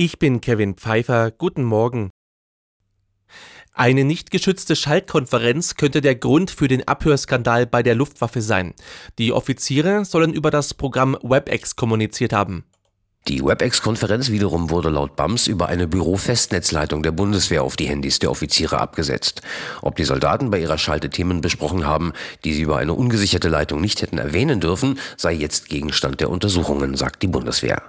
Ich bin Kevin Pfeiffer. Guten Morgen. Eine nicht geschützte Schaltkonferenz könnte der Grund für den Abhörskandal bei der Luftwaffe sein. Die Offiziere sollen über das Programm WebEx kommuniziert haben. Die WebEx-Konferenz wiederum wurde laut BAMS über eine Büro-Festnetzleitung der Bundeswehr auf die Handys der Offiziere abgesetzt. Ob die Soldaten bei ihrer Schalte Themen besprochen haben, die sie über eine ungesicherte Leitung nicht hätten erwähnen dürfen, sei jetzt Gegenstand der Untersuchungen, sagt die Bundeswehr.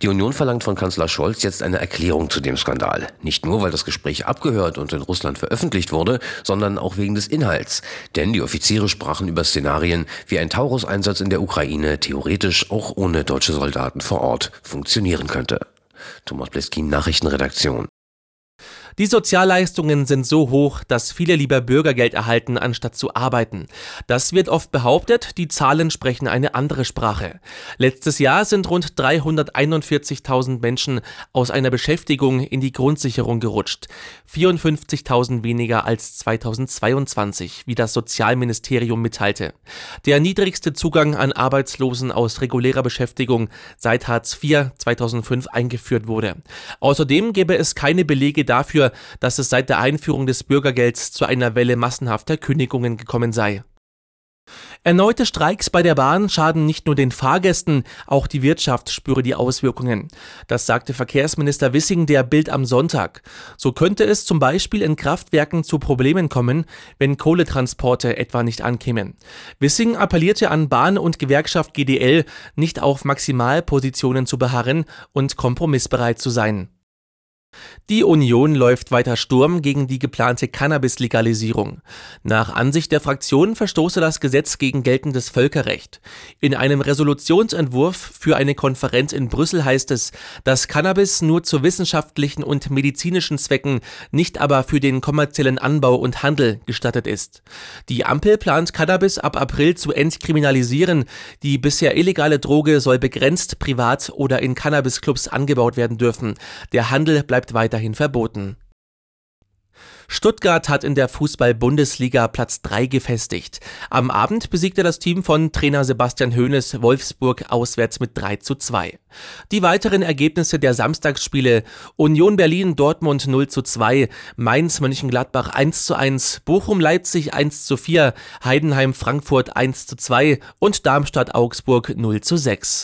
Die Union verlangt von Kanzler Scholz jetzt eine Erklärung zu dem Skandal. Nicht nur, weil das Gespräch abgehört und in Russland veröffentlicht wurde, sondern auch wegen des Inhalts. Denn die Offiziere sprachen über Szenarien, wie ein Taurus-Einsatz in der Ukraine theoretisch auch ohne deutsche Soldaten vor Ort funktionieren könnte. Thomas Bliskin, Nachrichtenredaktion. Die Sozialleistungen sind so hoch, dass viele lieber Bürgergeld erhalten, anstatt zu arbeiten. Das wird oft behauptet, die Zahlen sprechen eine andere Sprache. Letztes Jahr sind rund 341.000 Menschen aus einer Beschäftigung in die Grundsicherung gerutscht. 54.000 weniger als 2022, wie das Sozialministerium mitteilte. Der niedrigste Zugang an Arbeitslosen aus regulärer Beschäftigung seit Hartz IV 2005 eingeführt wurde. Außerdem gäbe es keine Belege dafür, dafür, dass es seit der Einführung des Bürgergelds zu einer Welle massenhafter Kündigungen gekommen sei. Erneute Streiks bei der Bahn schaden nicht nur den Fahrgästen, auch die Wirtschaft spüre die Auswirkungen. Das sagte Verkehrsminister Wissing der Bild am Sonntag. So könnte es zum Beispiel in Kraftwerken zu Problemen kommen, wenn Kohletransporte etwa nicht ankämen. Wissing appellierte an Bahn und Gewerkschaft GDL, nicht auf Maximalpositionen zu beharren und kompromissbereit zu sein. Die Union läuft weiter Sturm gegen die geplante Cannabis-Legalisierung. Nach Ansicht der Fraktion verstoße das Gesetz gegen geltendes Völkerrecht. In einem Resolutionsentwurf für eine Konferenz in Brüssel heißt es, dass Cannabis nur zu wissenschaftlichen und medizinischen Zwecken, nicht aber für den kommerziellen Anbau und Handel gestattet ist. Die Ampel plant Cannabis ab April zu entkriminalisieren. Die bisher illegale Droge soll begrenzt privat oder in Cannabisclubs angebaut werden dürfen. Der Handel bleibt bleibt weiterhin verboten. Stuttgart hat in der Fußball-Bundesliga Platz 3 gefestigt. Am Abend besiegte das Team von Trainer Sebastian Hoeneß Wolfsburg auswärts mit 3 zu 2. Die weiteren Ergebnisse der Samstagsspiele Union Berlin Dortmund 0 zu 2, Mainz Mönchengladbach 1 zu 1, Bochum Leipzig 1 zu 4, Heidenheim Frankfurt 1 zu 2 und Darmstadt Augsburg 0 zu 6.